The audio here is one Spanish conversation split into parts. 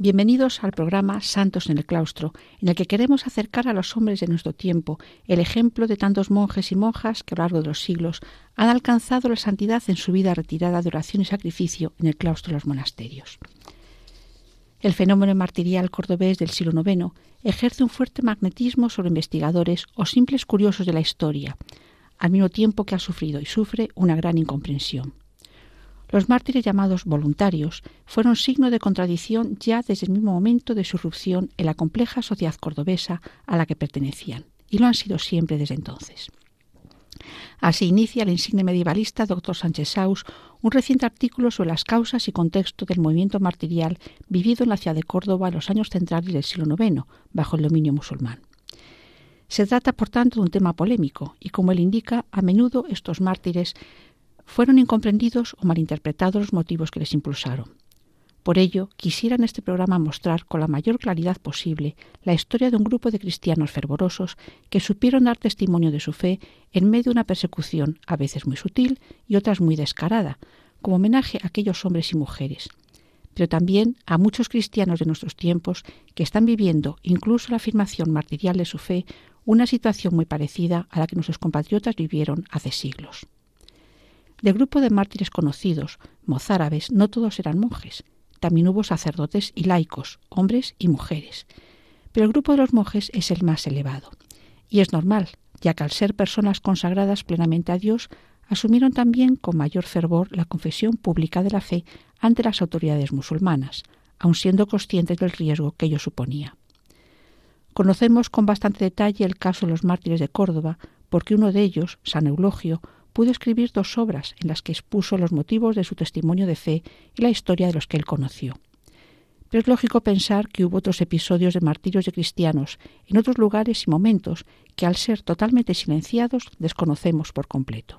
bienvenidos al programa Santos en el Claustro, en el que queremos acercar a los hombres de nuestro tiempo el ejemplo de tantos monjes y monjas que a lo largo de los siglos han alcanzado la santidad en su vida retirada de oración y sacrificio en el claustro de los monasterios. El fenómeno martirial cordobés del siglo IX ejerce un fuerte magnetismo sobre investigadores o simples curiosos de la historia, al mismo tiempo que ha sufrido y sufre una gran incomprensión. Los mártires llamados voluntarios fueron signo de contradicción ya desde el mismo momento de su irrupción en la compleja sociedad cordobesa a la que pertenecían, y lo han sido siempre desde entonces. Así inicia el insigne medievalista Dr. Sánchez Saus un reciente artículo sobre las causas y contexto del movimiento martirial vivido en la ciudad de Córdoba en los años centrales del siglo IX, bajo el dominio musulmán. Se trata, por tanto, de un tema polémico, y como él indica, a menudo estos mártires fueron incomprendidos o malinterpretados los motivos que les impulsaron. Por ello, quisiera en este programa mostrar con la mayor claridad posible la historia de un grupo de cristianos fervorosos que supieron dar testimonio de su fe en medio de una persecución a veces muy sutil y otras muy descarada, como homenaje a aquellos hombres y mujeres, pero también a muchos cristianos de nuestros tiempos que están viviendo, incluso la afirmación martirial de su fe, una situación muy parecida a la que nuestros compatriotas vivieron hace siglos. Del grupo de mártires conocidos, mozárabes, no todos eran monjes. También hubo sacerdotes y laicos, hombres y mujeres. Pero el grupo de los monjes es el más elevado. Y es normal, ya que al ser personas consagradas plenamente a Dios, asumieron también con mayor fervor la confesión pública de la fe ante las autoridades musulmanas, aun siendo conscientes del riesgo que ello suponía. Conocemos con bastante detalle el caso de los mártires de Córdoba, porque uno de ellos, San Eulogio, pudo escribir dos obras en las que expuso los motivos de su testimonio de fe y la historia de los que él conoció. Pero es lógico pensar que hubo otros episodios de martirios de cristianos en otros lugares y momentos que al ser totalmente silenciados desconocemos por completo.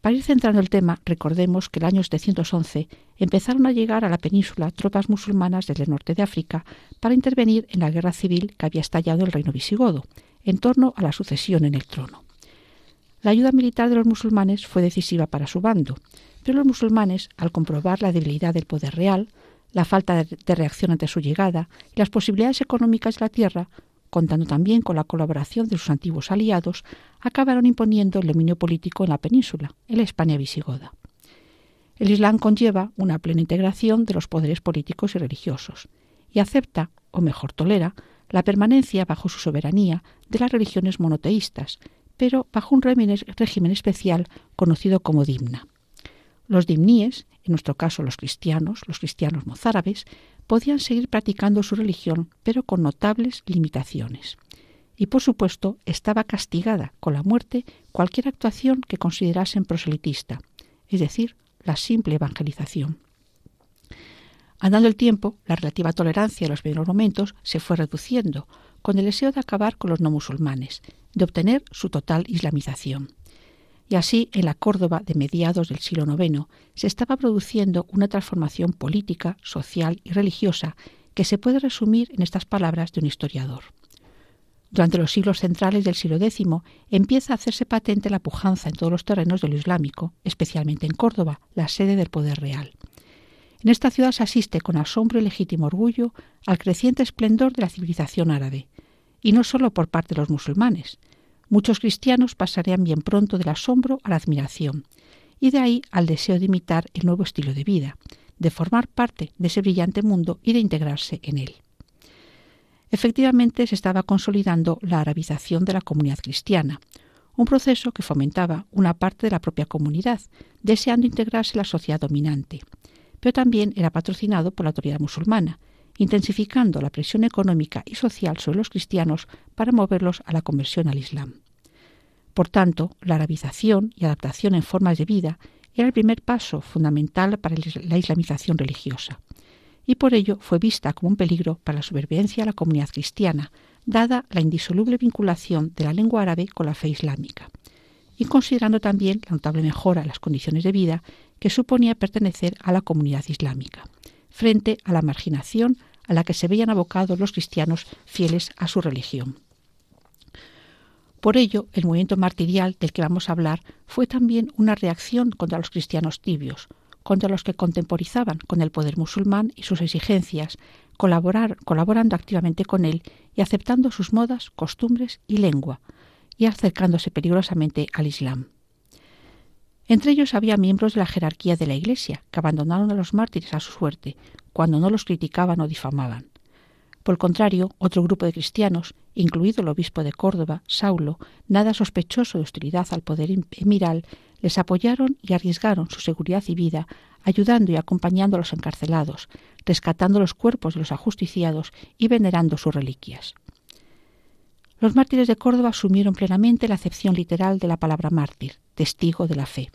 Para ir centrando el tema, recordemos que el año 711 empezaron a llegar a la península tropas musulmanas desde el norte de África para intervenir en la guerra civil que había estallado el reino visigodo, en torno a la sucesión en el trono. La ayuda militar de los musulmanes fue decisiva para su bando, pero los musulmanes, al comprobar la debilidad del poder real, la falta de reacción ante su llegada y las posibilidades económicas de la tierra, contando también con la colaboración de sus antiguos aliados, acabaron imponiendo el dominio político en la península, en la España visigoda. El Islam conlleva una plena integración de los poderes políticos y religiosos, y acepta, o mejor tolera, la permanencia bajo su soberanía de las religiones monoteístas, pero bajo un régimen especial conocido como dimna. Los dimníes, en nuestro caso los cristianos, los cristianos mozárabes, podían seguir practicando su religión, pero con notables limitaciones. Y por supuesto estaba castigada con la muerte cualquier actuación que considerasen proselitista, es decir, la simple evangelización. Andando el tiempo, la relativa tolerancia de los primeros momentos se fue reduciendo, con el deseo de acabar con los no musulmanes, de obtener su total islamización. Y así, en la Córdoba de mediados del siglo IX, se estaba produciendo una transformación política, social y religiosa que se puede resumir en estas palabras de un historiador. Durante los siglos centrales del siglo X empieza a hacerse patente la pujanza en todos los terrenos de lo islámico, especialmente en Córdoba, la sede del poder real. En esta ciudad se asiste con asombro y legítimo orgullo al creciente esplendor de la civilización árabe, y no solo por parte de los musulmanes. Muchos cristianos pasarían bien pronto del asombro a la admiración, y de ahí al deseo de imitar el nuevo estilo de vida, de formar parte de ese brillante mundo y de integrarse en él. Efectivamente se estaba consolidando la arabización de la comunidad cristiana, un proceso que fomentaba una parte de la propia comunidad, deseando integrarse en la sociedad dominante, pero también era patrocinado por la autoridad musulmana, intensificando la presión económica y social sobre los cristianos para moverlos a la conversión al Islam. Por tanto, la arabización y adaptación en formas de vida era el primer paso fundamental para la islamización religiosa, y por ello fue vista como un peligro para la supervivencia de la comunidad cristiana, dada la indisoluble vinculación de la lengua árabe con la fe islámica, y considerando también la notable mejora en las condiciones de vida que suponía pertenecer a la comunidad islámica, frente a la marginación a la que se veían abocados los cristianos fieles a su religión. Por ello, el movimiento martirial del que vamos a hablar fue también una reacción contra los cristianos tibios, contra los que contemporizaban con el poder musulmán y sus exigencias, colaborar, colaborando activamente con él y aceptando sus modas, costumbres y lengua, y acercándose peligrosamente al Islam. Entre ellos había miembros de la jerarquía de la Iglesia, que abandonaron a los mártires a su suerte, cuando no los criticaban o difamaban. Por el contrario, otro grupo de cristianos, incluido el obispo de Córdoba, Saulo, nada sospechoso de hostilidad al poder emiral, les apoyaron y arriesgaron su seguridad y vida, ayudando y acompañando a los encarcelados, rescatando los cuerpos de los ajusticiados y venerando sus reliquias. Los mártires de Córdoba asumieron plenamente la acepción literal de la palabra mártir, testigo de la fe,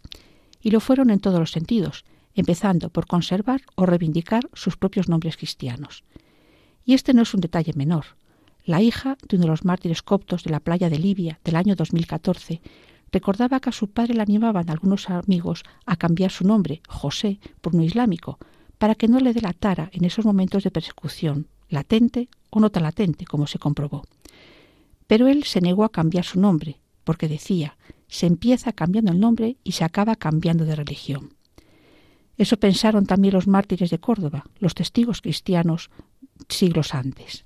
y lo fueron en todos los sentidos, empezando por conservar o reivindicar sus propios nombres cristianos. Y este no es un detalle menor. La hija de uno de los mártires coptos de la playa de Libia del año 2014 recordaba que a su padre le animaban algunos amigos a cambiar su nombre, José, por uno islámico, para que no le delatara en esos momentos de persecución, latente o no tan latente, como se comprobó. Pero él se negó a cambiar su nombre, porque decía, se empieza cambiando el nombre y se acaba cambiando de religión. Eso pensaron también los mártires de Córdoba, los testigos cristianos siglos antes.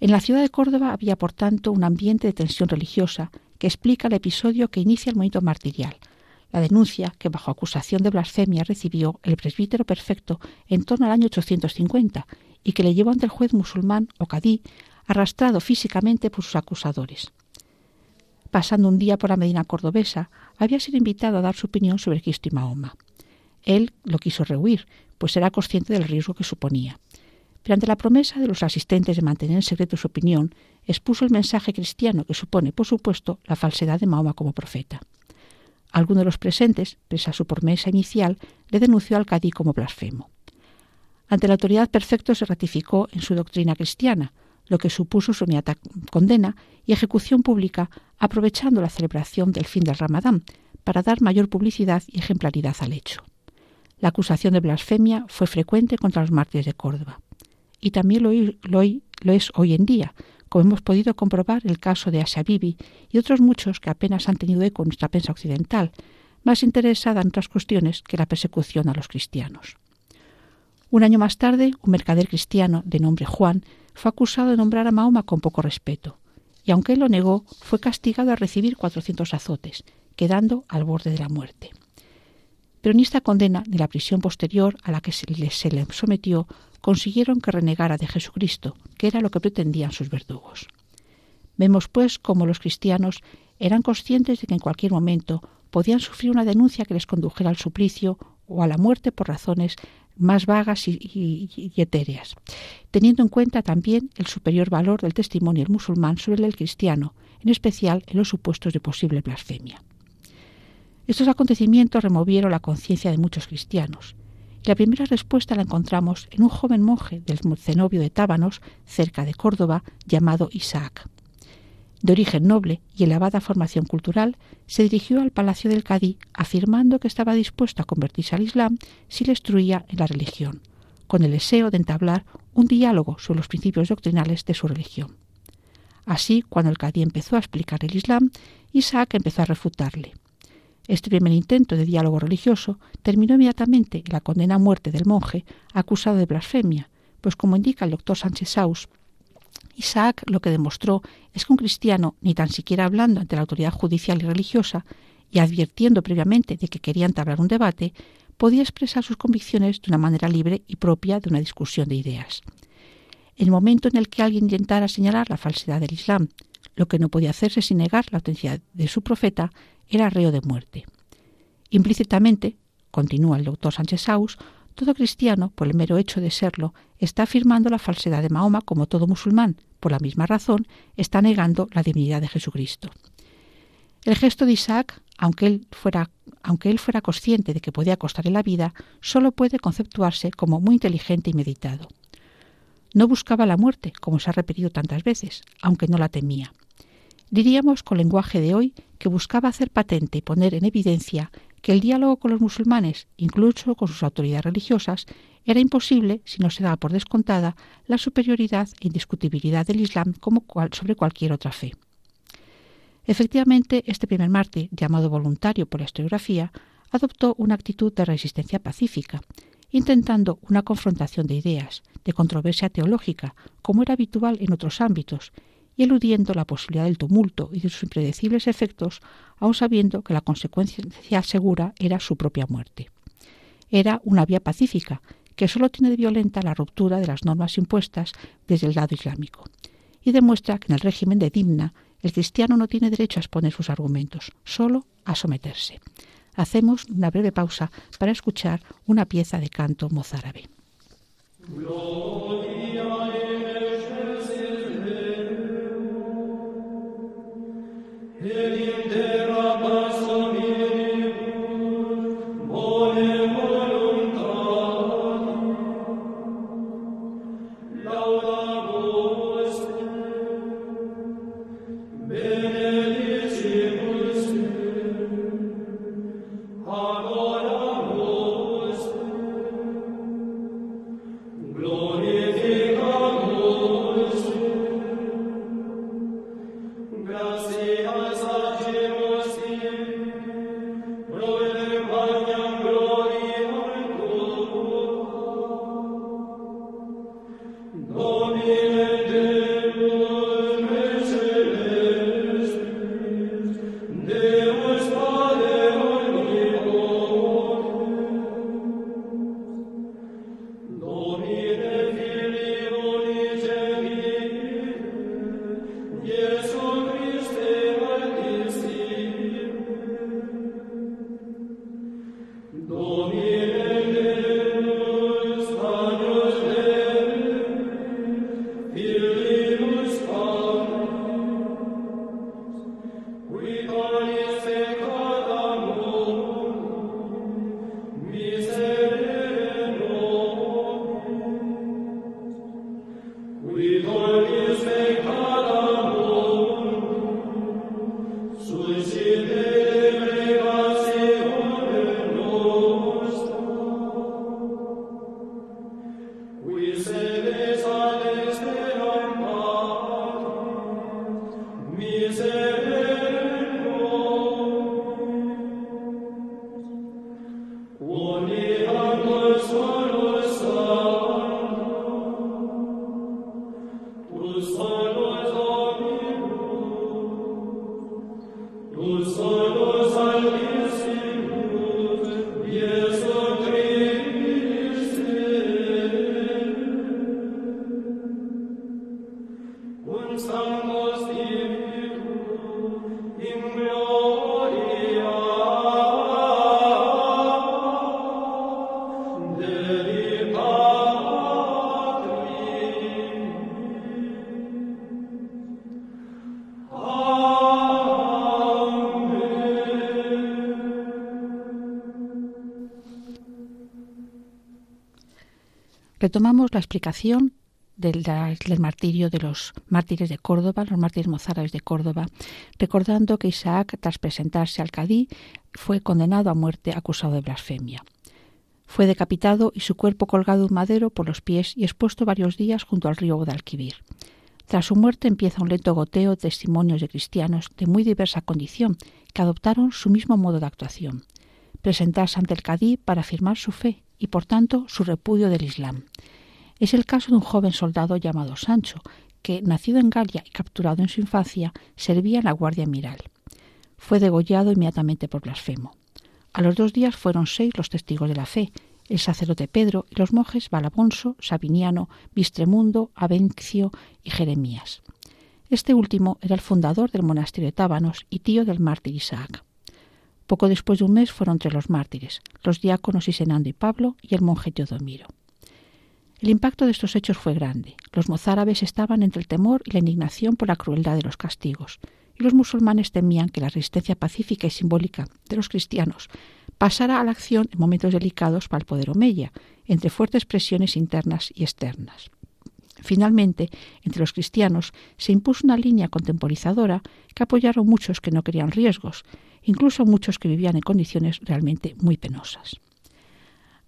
En la ciudad de Córdoba había, por tanto, un ambiente de tensión religiosa que explica el episodio que inicia el movimiento martirial, la denuncia que bajo acusación de blasfemia recibió el presbítero perfecto en torno al año 850 y que le llevó ante el juez musulmán o cadí, arrastrado físicamente por sus acusadores. Pasando un día por la Medina cordobesa, había sido invitado a dar su opinión sobre Cristo y Mahoma. Él lo quiso rehuir, pues era consciente del riesgo que suponía pero ante la promesa de los asistentes de mantener en secreto su opinión, expuso el mensaje cristiano que supone, por supuesto, la falsedad de Mahoma como profeta. Alguno de los presentes, pese a su promesa inicial, le denunció al cadí como blasfemo. Ante la autoridad perfecto se ratificó en su doctrina cristiana, lo que supuso su inmediata condena y ejecución pública, aprovechando la celebración del fin del Ramadán para dar mayor publicidad y ejemplaridad al hecho. La acusación de blasfemia fue frecuente contra los mártires de Córdoba y también lo, es hoy en día, como hemos podido comprobar el caso de Asia Bibi y otros muchos que apenas han tenido eco en nuestra prensa occidental, más interesada en otras cuestiones que la persecución a los cristianos. Un año más tarde, un mercader cristiano de nombre Juan fue acusado de nombrar a Mahoma con poco respeto, y aunque él lo negó, fue castigado a recibir cuatrocientos azotes, quedando al borde de la muerte. Pero ni esta condena ni la prisión posterior a la que se le, se le sometió consiguieron que renegara de Jesucristo, que era lo que pretendían sus verdugos. Vemos, pues, cómo los cristianos eran conscientes de que en cualquier momento podían sufrir una denuncia que les condujera al suplicio o a la muerte por razones más vagas y, etéreas, teniendo en cuenta también el superior valor del testimonio musulmán sobre el cristiano, en especial en los supuestos de posible blasfemia. Estos acontecimientos removieron la conciencia de muchos cristianos, la primera respuesta la encontramos en un joven monje del cenobio de Tábanos, cerca de Córdoba, llamado Isaac. De origen noble y elevada formación cultural, se dirigió al palacio del Cadí afirmando que estaba dispuesto a convertirse al Islam si le instruía en la religión, con el deseo de entablar un diálogo sobre los principios doctrinales de su religión. Así, cuando el Cadí empezó a explicar el Islam, Isaac empezó a refutarle. Este primer intento de diálogo religioso terminó inmediatamente en la condena a muerte del monje acusado de blasfemia, pues como indica el doctor Sánchez Saus, Isaac lo que demostró es que un cristiano, ni tan siquiera hablando ante la autoridad judicial y religiosa, y advirtiendo previamente de que quería entablar un debate, podía expresar sus convicciones de una manera libre y propia de una discusión de ideas. El momento en el que alguien intentara señalar la falsedad del Islam, lo que no podía hacerse sin negar la autenticidad de su profeta, era reo de muerte. Implícitamente, continúa el doctor Sánchez Saus, todo cristiano, por el mero hecho de serlo, está afirmando la falsedad de Mahoma como todo musulmán. Por la misma razón, está negando la divinidad de Jesucristo. El gesto de Isaac, aunque él fuera, aunque él fuera consciente de que podía costarle la vida, solo puede conceptuarse como muy inteligente y meditado. No buscaba la muerte, como se ha repetido tantas veces, aunque no la temía. Diríamos con lenguaje de hoy que buscaba hacer patente y poner en evidencia que el diálogo con los musulmanes, incluso con sus autoridades religiosas, era imposible si no se daba por descontada la superioridad e indiscutibilidad del Islam sobre cualquier otra fe. Efectivamente, este primer mártir, llamado voluntario por la historiografía, adoptó una actitud de resistencia pacífica, intentando una confrontación de ideas, de controversia teológica, como era habitual en otros ámbitos, y eludiendo la posibilidad del tumulto y de sus impredecibles efectos, aun sabiendo que la consecuencia segura era su propia muerte. Era una vía pacífica, que sólo tiene de violenta la ruptura de las normas impuestas desde el lado islámico, y demuestra que en el régimen de Dimna el cristiano no tiene derecho a exponer sus argumentos, solo a someterse. Hacemos una breve pausa para escuchar una pieza de canto mozárabe. Retomamos la explicación del, martirio de los mártires de Córdoba, los mártires mozárabes de Córdoba, recordando que Isaac, tras presentarse al Cadí, fue condenado a muerte acusado de blasfemia. Fue decapitado y su cuerpo colgado de un madero por los pies y expuesto varios días junto al río Guadalquivir. Tras su muerte empieza un lento goteo de testimonios de cristianos de muy diversa condición que adoptaron su mismo modo de actuación. Presentarse ante el Cadí para afirmar su fe y por tanto su repudio del Islam. Es el caso de un joven soldado llamado Sancho, que, nacido en Galia y capturado en su infancia, servía en la Guardia Amiral. Fue degollado inmediatamente por blasfemo. A los dos días fueron seis los testigos de la fe, el sacerdote Pedro y los monjes Balabonso, Sabiniano, Bistremundo, Avencio y Jeremías. Este último era el fundador del monasterio de Tábanos y tío del mártir Isaac. Poco después de un mes fueron entre los mártires, los diáconos Isenando y Pablo y el monje Teodomiro. El impacto de estos hechos fue grande. Los mozárabes estaban entre el temor y la indignación por la crueldad de los castigos, y los musulmanes temían que la resistencia pacífica y simbólica de los cristianos pasara a la acción en momentos delicados para el poder omeya, entre fuertes presiones internas y externas. Finalmente, entre los cristianos se impuso una línea contemporizadora que apoyaron muchos que no querían riesgos, incluso muchos que vivían en condiciones realmente muy penosas.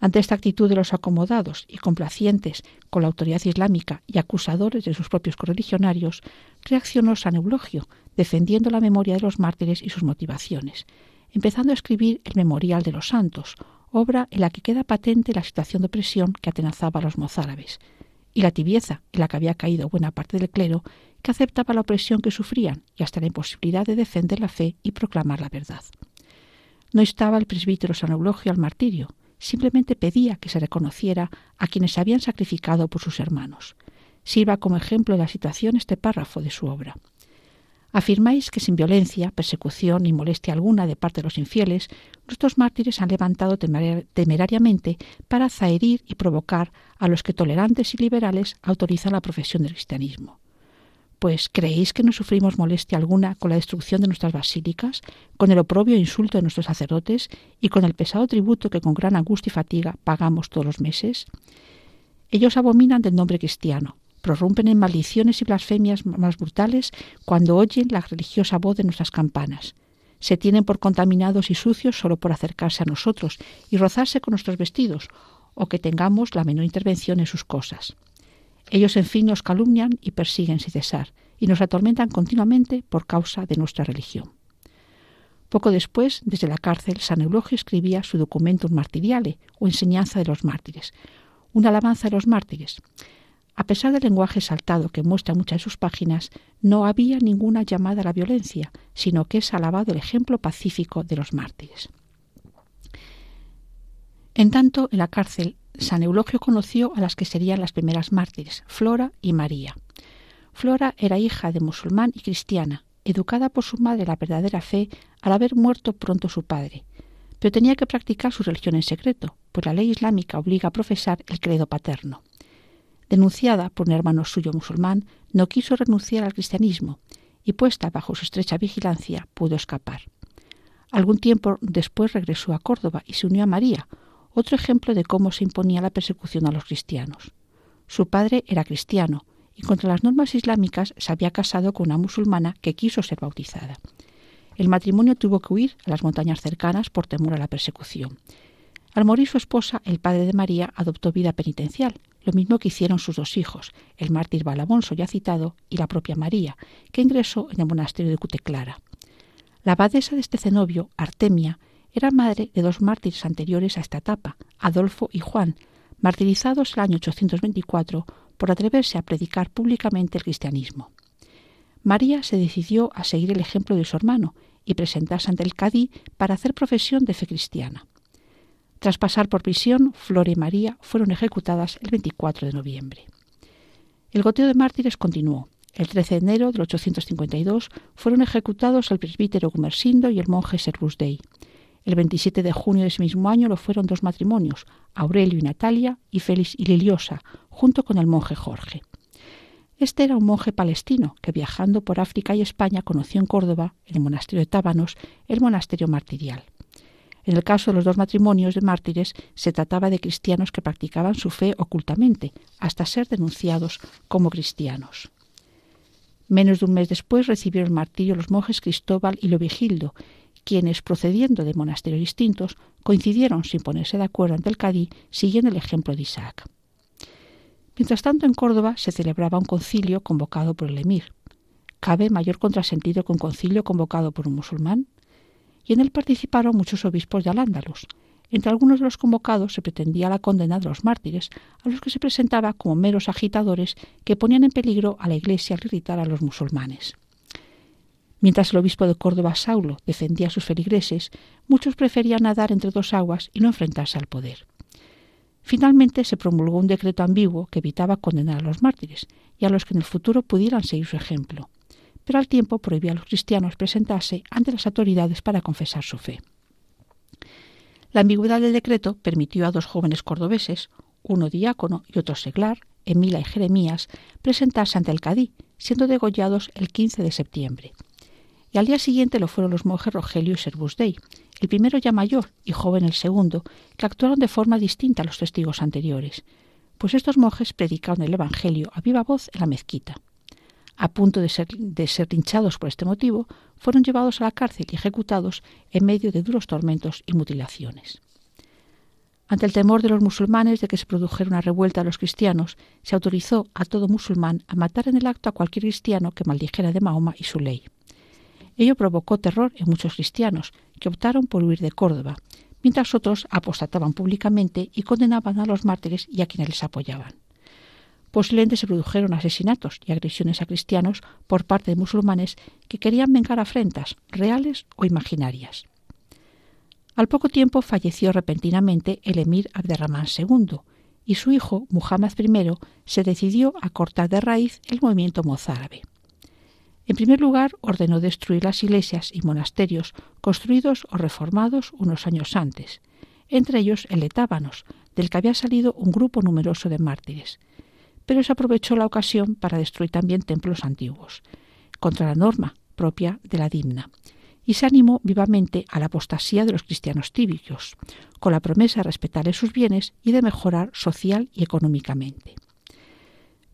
Ante esta actitud de los acomodados y complacientes con la autoridad islámica y acusadores de sus propios correligionarios, reaccionó San Eulogio, defendiendo la memoria de los mártires y sus motivaciones, empezando a escribir el Memorial de los Santos, obra en la que queda patente la situación de opresión que atenazaba a los mozárabes, y la tibieza en la que había caído buena parte del clero, que aceptaba la opresión que sufrían y hasta la imposibilidad de defender la fe y proclamar la verdad. No estaba el presbítero San Eulogio al martirio, simplemente pedía que se reconociera a quienes habían sacrificado por sus hermanos. Sirva como ejemplo de la situación este párrafo de su obra. Afirmáis que sin violencia, persecución ni molestia alguna de parte de los infieles, nuestros mártires han levantado temerariamente para zaherir y provocar a los que tolerantes y liberales autorizan la profesión del cristianismo. Pues ¿creéis que no sufrimos molestia alguna con la destrucción de nuestras basílicas, con el oprobio e insulto de nuestros sacerdotes y con el pesado tributo que con gran angustia y fatiga pagamos todos los meses? Ellos abominan del nombre cristiano, prorrumpen en maldiciones y blasfemias más brutales cuando oyen la religiosa voz de nuestras campanas. Se tienen por contaminados y sucios solo por acercarse a nosotros y rozarse con nuestros vestidos, o que tengamos la menor intervención en sus cosas. Ellos, en fin, nos calumnian y persiguen sin cesar, y nos atormentan continuamente por causa de nuestra religión. Poco después, desde la cárcel, San Eulogio escribía su Documentum Martiriale, o Enseñanza de los Mártires, una alabanza de los mártires. A pesar del lenguaje saltado que muestra muchas de sus páginas, no había ninguna llamada a la violencia, sino que es alabado el ejemplo pacífico de los mártires. En tanto, en la cárcel, San Eulogio conoció a las que serían las primeras mártires, Flora y María. Flora era hija de musulmán y cristiana, educada por su madre la verdadera fe al haber muerto pronto su padre, pero tenía que practicar su religión en secreto, pues la ley islámica obliga a profesar el credo paterno. Denunciada por un hermano suyo musulmán, no quiso renunciar al cristianismo y puesta bajo su estrecha vigilancia pudo escapar. Algún tiempo después regresó a Córdoba y se unió a María, otro ejemplo de cómo se imponía la persecución a los cristianos. Su padre era cristiano y contra las normas islámicas se había casado con una musulmana que quiso ser bautizada. El matrimonio tuvo que huir a las montañas cercanas por temor a la persecución. Al morir su esposa, el padre de María adoptó vida penitencial, lo mismo que hicieron sus dos hijos, el mártir Balabonso ya citado y la propia María, que ingresó en el monasterio de Cuteclara. La abadesa de este cenobio, Artemia, era madre de dos mártires anteriores a esta etapa, Adolfo y Juan, martirizados el año 824 por atreverse a predicar públicamente el cristianismo. María se decidió a seguir el ejemplo de su hermano y presentarse ante el cadí para hacer profesión de fe cristiana. Tras pasar por prisión, Flora y María fueron ejecutadas el 24 de noviembre. El goteo de mártires continuó. El 13 de enero del 852 fueron ejecutados el presbítero Gumersindo y el monje Servus Dei. El 27 de junio de ese mismo año lo fueron dos matrimonios, Aurelio y Natalia, y Félix y Liliosa, junto con el monje Jorge. Este era un monje palestino que viajando por África y España conoció en Córdoba, en el monasterio de Tábanos, el monasterio martirial. En el caso de los dos matrimonios de mártires se trataba de cristianos que practicaban su fe ocultamente, hasta ser denunciados como cristianos. Menos de un mes después recibieron martirio los monjes Cristóbal y Lovigildo, quienes, procediendo de monasterios distintos, coincidieron sin ponerse de acuerdo ante el cadí, siguiendo el ejemplo de Isaac. Mientras tanto, en Córdoba se celebraba un concilio convocado por el emir. ¿Cabe mayor contrasentido que un concilio convocado por un musulmán? Y en él participaron muchos obispos de Al-Ándalus. Entre algunos de los convocados se pretendía la condena de los mártires, a los que se presentaba como meros agitadores que ponían en peligro a la Iglesia al irritar a los musulmanes. Mientras el obispo de Córdoba, Saulo, defendía a sus feligreses, muchos preferían nadar entre dos aguas y no enfrentarse al poder. Finalmente se promulgó un decreto ambiguo que evitaba condenar a los mártires y a los que en el futuro pudieran seguir su ejemplo, pero al tiempo prohibía a los cristianos presentarse ante las autoridades para confesar su fe. La ambigüedad del decreto permitió a dos jóvenes cordobeses, uno diácono y otro seglar, Emila y Jeremías, presentarse ante el cadí, siendo degollados el 15 de septiembre y al día siguiente lo fueron los monjes Rogelio y Servus Dei, el primero ya mayor y joven el segundo, que actuaron de forma distinta a los testigos anteriores. pues estos monjes predicaron el Evangelio a viva voz en la mezquita. A punto de ser, de ser linchados por este motivo, fueron llevados a la cárcel y ejecutados en medio de duros tormentos y mutilaciones. Ante el temor de los musulmanes de que se produjera una revuelta a los cristianos, se autorizó a todo musulmán a matar en el acto a cualquier cristiano que maldijera de Mahoma y su ley. Ello provocó terror en muchos cristianos, que optaron por huir de Córdoba, mientras otros apostataban públicamente y condenaban a los mártires y a quienes les apoyaban. Posiblemente se produjeron asesinatos y agresiones a cristianos por parte de musulmanes que querían vengar afrentas, reales o imaginarias. Al poco tiempo falleció repentinamente el emir Abderramán II, y su hijo, Muhammad I, se decidió a cortar de raíz el movimiento mozárabe. En primer lugar, ordenó destruir las iglesias y monasterios construidos o reformados unos años antes, entre ellos el de del que había salido un grupo numeroso de mártires. Pero se aprovechó la ocasión para destruir también templos antiguos, contra la norma propia de la dimna, y se animó vivamente a la apostasía de los cristianos tíbicos, con la promesa de respetarles sus bienes y de mejorar social y económicamente.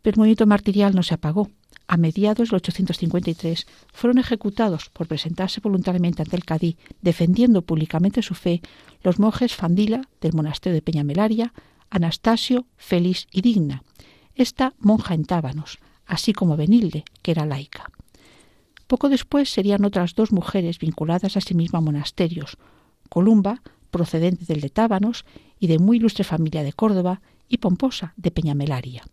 Pero el movimiento martirial no se apagó. A mediados del 853 fueron ejecutados por presentarse voluntariamente ante el cadí, defendiendo públicamente su fe, los monjes Fandila del monasterio de Peñamelaria, Anastasio, Félix y Digna, esta monja en Tábanos, así como Benilde, que era laica. Poco después serían otras dos mujeres vinculadas a sí misma a monasterios, Columba, procedente del de Tábanos y de muy ilustre familia de Córdoba, y Pomposa, de Peñamelaria.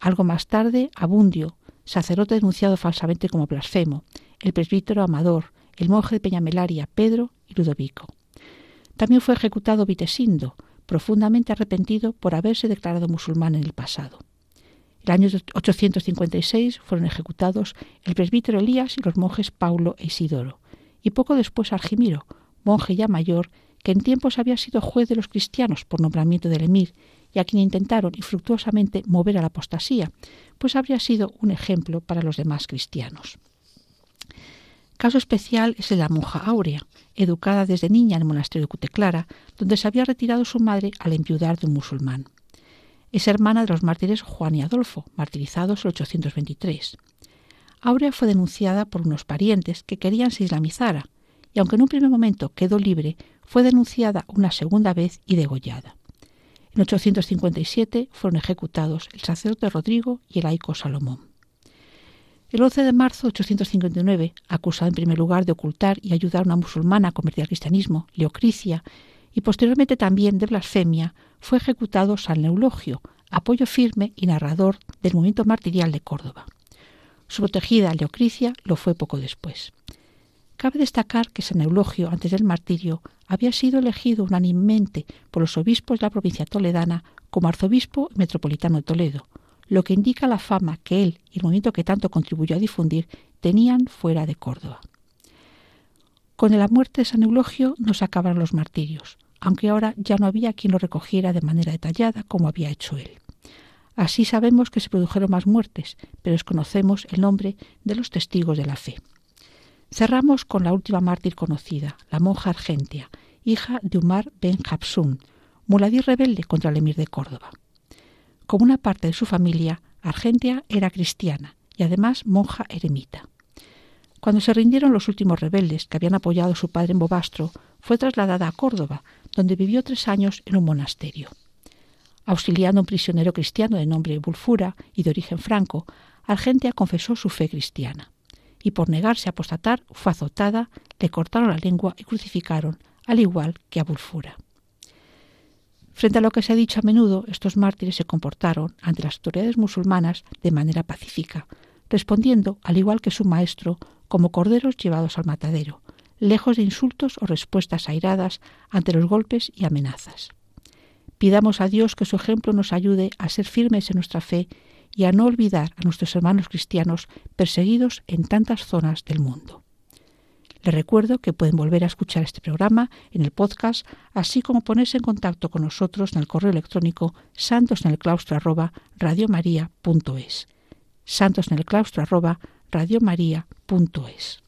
Algo más tarde, Abundio, sacerdote denunciado falsamente como blasfemo, el presbítero Amador, el monje de Peñamelaria, Pedro y Ludovico. También fue ejecutado Vitesindo, profundamente arrepentido por haberse declarado musulmán en el pasado. El año 856 fueron ejecutados el presbítero Elías y los monjes Paulo e Isidoro, y poco después Argimiro, monje ya mayor, que en tiempos había sido juez de los cristianos por nombramiento del emir y a quien intentaron infructuosamente mover a la apostasía, pues habría sido un ejemplo para los demás cristianos. Caso especial es el de la monja Áurea, educada desde niña en el monasterio de Cuteclara, donde se había retirado su madre al enviudar de un musulmán. Es hermana de los mártires Juan y Adolfo, martirizados en 823. Aurea fue denunciada por unos parientes que querían se islamizara, y aunque en un primer momento quedó libre, fue denunciada una segunda vez y degollada. En 857 fueron ejecutados el sacerdote Rodrigo y el laico Salomón. El 11 de marzo de 859, acusado en primer lugar de ocultar y ayudar a una musulmana a convertir al cristianismo, Leocricia, y posteriormente también de blasfemia, fue ejecutado San Neulogio, apoyo firme y narrador del movimiento martirial de Córdoba. Su protegida Leocricia lo fue poco después. Cabe destacar que San Eulogio, antes del martirio, había sido elegido unánimemente por los obispos de la provincia toledana como arzobispo metropolitano de Toledo, lo que indica la fama que él y el movimiento que tanto contribuyó a difundir tenían fuera de Córdoba. Con la muerte de San Eulogio nos acabaron los martirios, aunque ahora ya no había quien lo recogiera de manera detallada como había hecho él. Así sabemos que se produjeron más muertes, pero desconocemos el nombre de los testigos de la fe. Cerramos con la última mártir conocida, la monja Argentia, hija de Umar ben Habsun, muladí rebelde contra el emir de Córdoba. Como una parte de su familia, Argentia era cristiana y además monja eremita. Cuando se rindieron los últimos rebeldes que habían apoyado a su padre en Bobastro, fue trasladada a Córdoba, donde vivió tres años en un monasterio. Auxiliando a un prisionero cristiano de nombre Bulfura y de origen franco, Argentia confesó su fe cristiana. Y por negarse a apostatar, fue azotada, le cortaron la lengua y crucificaron, al igual que a Bulfura. Frente a lo que se ha dicho a menudo, estos mártires se comportaron ante las autoridades musulmanas de manera pacífica, respondiendo, al igual que su maestro, como corderos llevados al matadero, lejos de insultos o respuestas airadas ante los golpes y amenazas. Pidamos a Dios que su ejemplo nos ayude a ser firmes en nuestra fe y a no olvidar a nuestros hermanos cristianos perseguidos en tantas zonas del mundo. Les recuerdo que pueden volver a escuchar este programa en el podcast, así como ponerse en contacto con nosotros en el correo electrónico santosnelclaustro@radiomaria.es. santosnelclaustro@radiomaria.es.